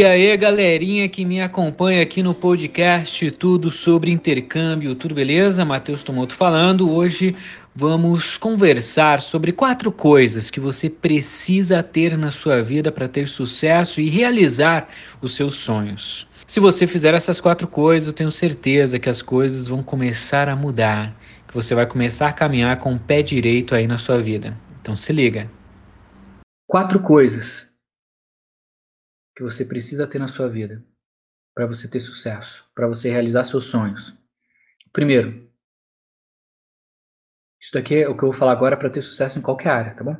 E aí, galerinha que me acompanha aqui no podcast Tudo sobre Intercâmbio, tudo beleza? Matheus Tomoto falando. Hoje vamos conversar sobre quatro coisas que você precisa ter na sua vida para ter sucesso e realizar os seus sonhos. Se você fizer essas quatro coisas, eu tenho certeza que as coisas vão começar a mudar, que você vai começar a caminhar com o pé direito aí na sua vida. Então se liga. Quatro coisas que você precisa ter na sua vida para você ter sucesso, para você realizar seus sonhos. Primeiro, isso daqui é o que eu vou falar agora para ter sucesso em qualquer área, tá bom?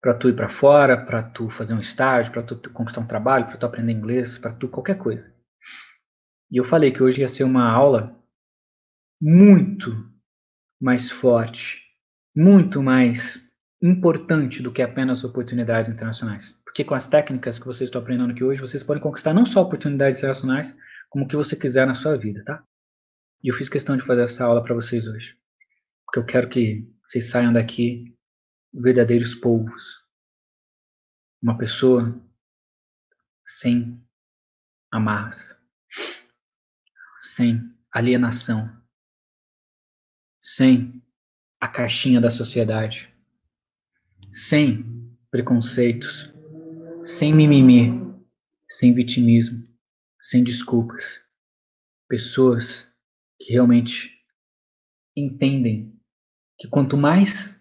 Para tu ir para fora, para tu fazer um estágio, para tu conquistar um trabalho, para tu aprender inglês, para tu qualquer coisa. E eu falei que hoje ia ser uma aula muito mais forte, muito mais importante do que apenas oportunidades internacionais. Porque com as técnicas que vocês estão aprendendo aqui hoje, vocês podem conquistar não só oportunidades internacionais, como o que você quiser na sua vida, tá? E eu fiz questão de fazer essa aula para vocês hoje. Porque eu quero que vocês saiam daqui verdadeiros povos. Uma pessoa sem amarras, sem alienação, sem a caixinha da sociedade sem preconceitos, sem mimimi, sem vitimismo, sem desculpas. Pessoas que realmente entendem que quanto mais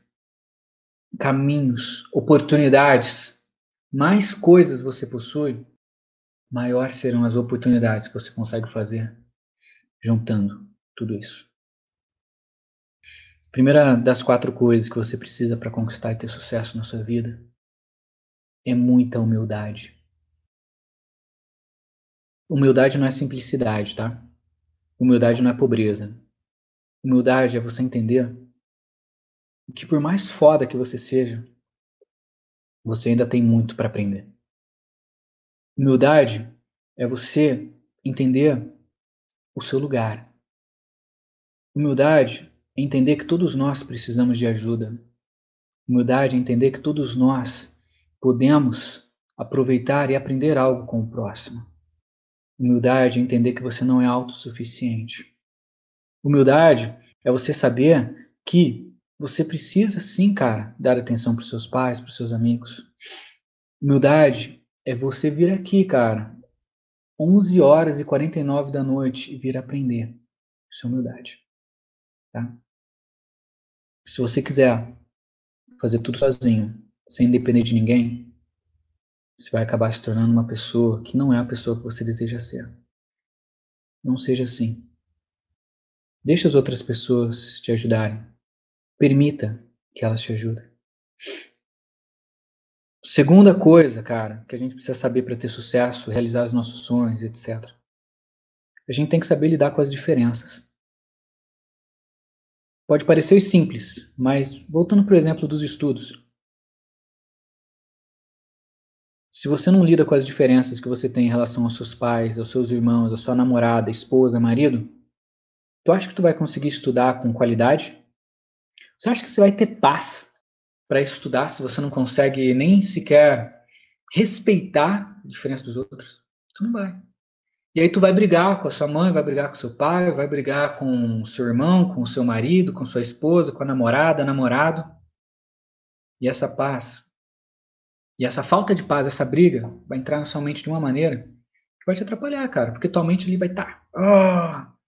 caminhos, oportunidades, mais coisas você possui, maior serão as oportunidades que você consegue fazer juntando tudo isso. Primeira das quatro coisas que você precisa para conquistar e ter sucesso na sua vida é muita humildade. Humildade não é simplicidade, tá? Humildade não é pobreza. Humildade é você entender que por mais foda que você seja, você ainda tem muito para aprender. Humildade é você entender o seu lugar. Humildade entender que todos nós precisamos de ajuda. Humildade é entender que todos nós podemos aproveitar e aprender algo com o próximo. Humildade é entender que você não é autossuficiente. Humildade é você saber que você precisa sim, cara, dar atenção para os seus pais, para os seus amigos. Humildade é você vir aqui, cara, 11 horas e 49 da noite e vir aprender. Isso é humildade. Tá? Se você quiser fazer tudo sozinho, sem depender de ninguém, você vai acabar se tornando uma pessoa que não é a pessoa que você deseja ser. Não seja assim. Deixe as outras pessoas te ajudarem. Permita que elas te ajudem. Segunda coisa, cara, que a gente precisa saber para ter sucesso, realizar os nossos sonhos, etc. A gente tem que saber lidar com as diferenças. Pode parecer simples, mas voltando para o exemplo dos estudos. Se você não lida com as diferenças que você tem em relação aos seus pais, aos seus irmãos, à sua namorada, esposa, marido, tu acha que tu vai conseguir estudar com qualidade? Você acha que você vai ter paz para estudar se você não consegue nem sequer respeitar a diferença dos outros? Tu não vai. E aí tu vai brigar com a sua mãe, vai brigar com seu pai, vai brigar com seu irmão, com seu marido, com sua esposa, com a namorada, namorado. E essa paz, e essa falta de paz, essa briga, vai entrar na sua mente de uma maneira que vai te atrapalhar, cara, porque tua mente ali vai estar. Tá, oh!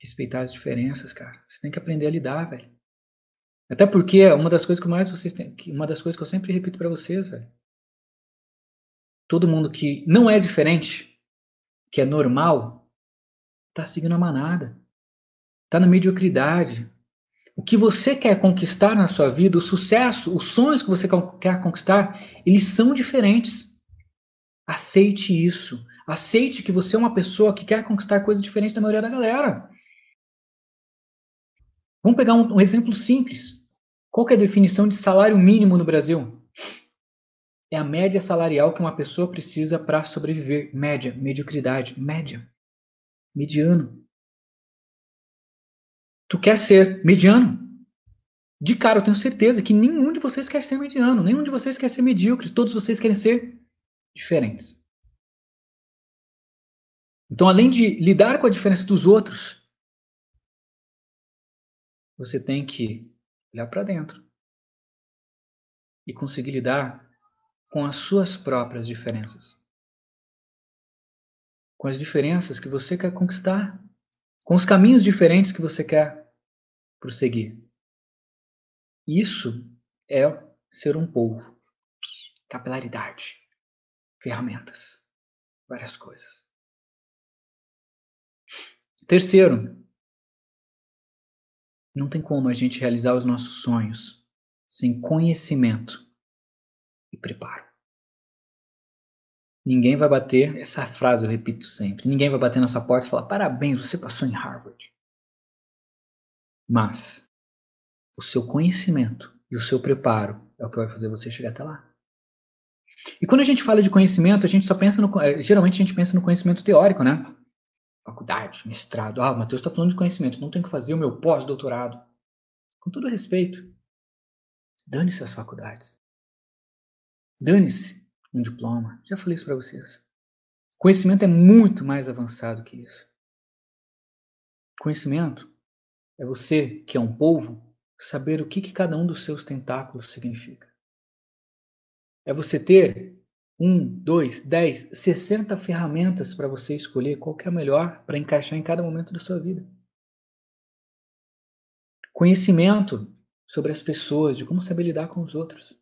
Respeitar as diferenças, cara. Você tem que aprender a lidar, velho. Até porque é uma das coisas que mais vocês têm, uma das coisas que eu sempre repito para vocês, velho todo mundo que não é diferente, que é normal, está seguindo a manada, está na mediocridade. O que você quer conquistar na sua vida, o sucesso, os sonhos que você quer conquistar, eles são diferentes. Aceite isso. Aceite que você é uma pessoa que quer conquistar coisas diferentes da maioria da galera. Vamos pegar um, um exemplo simples. Qual é a definição de salário mínimo no Brasil? é a média salarial que uma pessoa precisa para sobreviver. Média, mediocridade, média, mediano. Tu quer ser mediano? De cara, eu tenho certeza que nenhum de vocês quer ser mediano, nenhum de vocês quer ser medíocre, todos vocês querem ser diferentes. Então, além de lidar com a diferença dos outros, você tem que olhar para dentro e conseguir lidar com as suas próprias diferenças. Com as diferenças que você quer conquistar, com os caminhos diferentes que você quer prosseguir. Isso é ser um povo. Capilaridade, ferramentas, várias coisas. Terceiro, não tem como a gente realizar os nossos sonhos sem conhecimento e preparo. Ninguém vai bater, essa frase eu repito sempre, ninguém vai bater na sua porta e falar: parabéns, você passou em Harvard. Mas o seu conhecimento e o seu preparo é o que vai fazer você chegar até lá. E quando a gente fala de conhecimento, a gente só pensa no. Eh, geralmente a gente pensa no conhecimento teórico, né? faculdade, mestrado. Ah, o Matheus está falando de conhecimento, não tenho que fazer o meu pós-doutorado. Com todo respeito, dane-se as faculdades. Dane-se um diploma. Já falei isso para vocês. Conhecimento é muito mais avançado que isso. Conhecimento é você, que é um povo, saber o que, que cada um dos seus tentáculos significa. É você ter um, dois, dez, sessenta ferramentas para você escolher qual que é a melhor para encaixar em cada momento da sua vida. Conhecimento sobre as pessoas, de como saber lidar com os outros.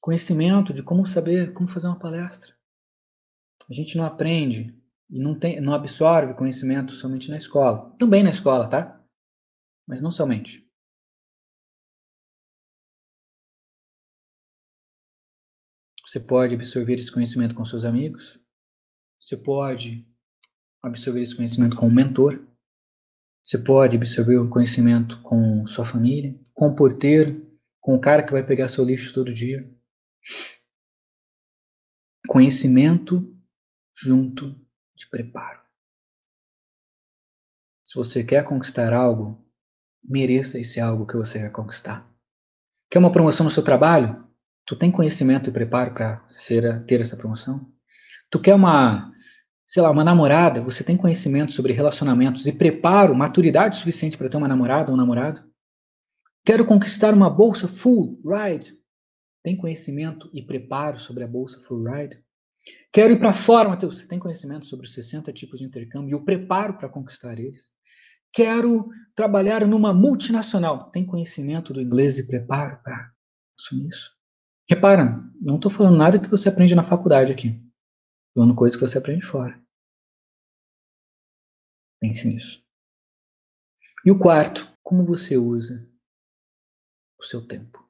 Conhecimento de como saber como fazer uma palestra. A gente não aprende e não, tem, não absorve conhecimento somente na escola. Também na escola, tá? Mas não somente. Você pode absorver esse conhecimento com seus amigos. Você pode absorver esse conhecimento com um mentor. Você pode absorver o conhecimento com sua família, com o porteiro, com o cara que vai pegar seu lixo todo dia. Conhecimento junto de preparo. Se você quer conquistar algo, mereça esse algo que você quer conquistar. Quer uma promoção no seu trabalho? Tu tem conhecimento e preparo para ter essa promoção? Tu quer uma, sei lá, uma namorada? Você tem conhecimento sobre relacionamentos e preparo, maturidade suficiente para ter uma namorada ou um namorado? Quero conquistar uma bolsa full ride. Tem conhecimento e preparo sobre a bolsa full ride? Quero ir para fora, Matheus. Você tem conhecimento sobre os 60 tipos de intercâmbio e o preparo para conquistar eles? Quero trabalhar numa multinacional. Tem conhecimento do inglês e preparo para assumir isso? Repara, não estou falando nada que você aprende na faculdade aqui. Falando coisa que você aprende fora. Pense nisso. E o quarto, como você usa o seu tempo?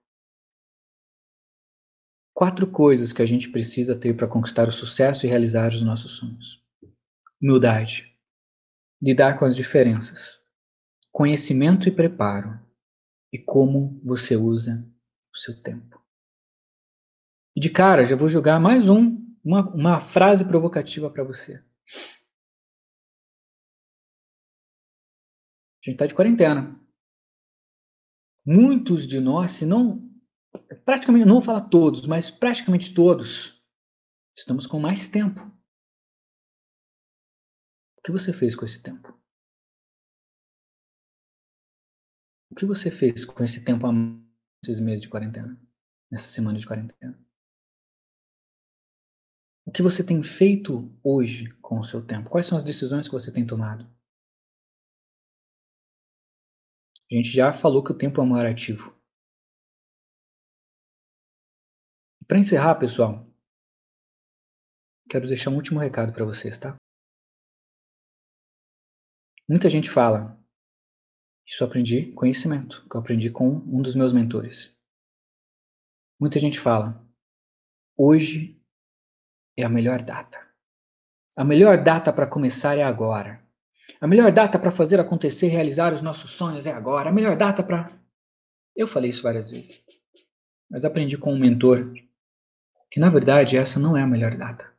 Quatro coisas que a gente precisa ter para conquistar o sucesso e realizar os nossos sonhos: humildade, lidar com as diferenças, conhecimento e preparo, e como você usa o seu tempo. E de cara, já vou jogar mais um, uma, uma frase provocativa para você. A gente está de quarentena. Muitos de nós, se não. Praticamente, não vou falar todos, mas praticamente todos, estamos com mais tempo. Que você fez com esse tempo? O que você fez com esse tempo há esses meses de quarentena? Nessa semana de quarentena? O que você tem feito hoje com o seu tempo? Quais são as decisões que você tem tomado? A gente já falou que o tempo é um maior ativo. Para encerrar, pessoal, quero deixar um último recado para vocês, tá? Muita gente fala, isso eu aprendi conhecimento, que eu aprendi com um dos meus mentores. Muita gente fala, hoje é a melhor data. A melhor data para começar é agora. A melhor data para fazer acontecer, realizar os nossos sonhos é agora. A melhor data para. Eu falei isso várias vezes. Mas aprendi com um mentor que, na verdade, essa não é a melhor data.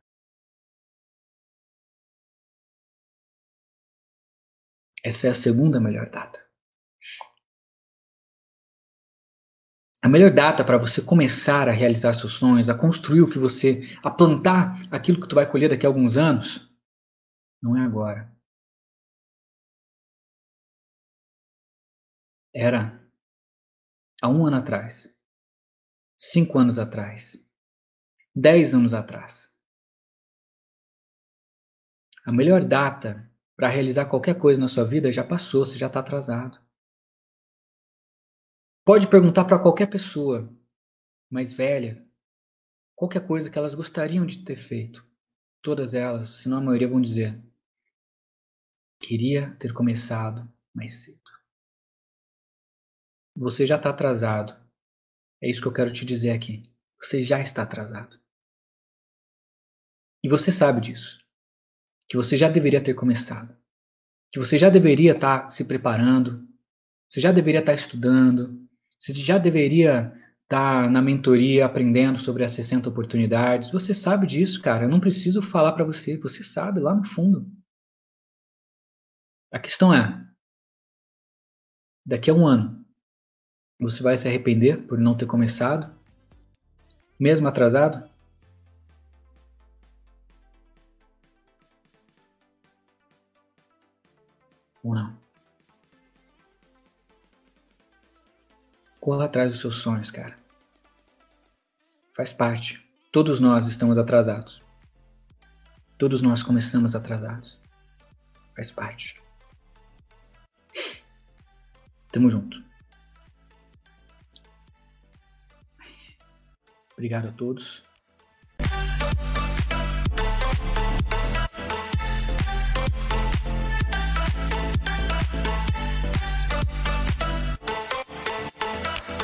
Essa é a segunda melhor data. A melhor data para você começar a realizar seus sonhos, a construir o que você, a plantar aquilo que tu vai colher daqui a alguns anos, não é agora. Era há um ano atrás, cinco anos atrás, dez anos atrás. A melhor data para realizar qualquer coisa na sua vida já passou, você já está atrasado. Pode perguntar para qualquer pessoa mais velha qualquer coisa que elas gostariam de ter feito. Todas elas, se não a maioria, vão dizer: queria ter começado mais cedo. Você já está atrasado. É isso que eu quero te dizer aqui. Você já está atrasado. E você sabe disso. Que você já deveria ter começado. Que você já deveria estar tá se preparando. Você já deveria estar tá estudando. Você já deveria estar tá na mentoria aprendendo sobre as 60 oportunidades. Você sabe disso, cara. Eu não preciso falar para você. Você sabe lá no fundo. A questão é: daqui a um ano, você vai se arrepender por não ter começado? Mesmo atrasado? Ou não? Corra atrás dos seus sonhos, cara. Faz parte. Todos nós estamos atrasados. Todos nós começamos atrasados. Faz parte. Tamo junto. Obrigado a todos.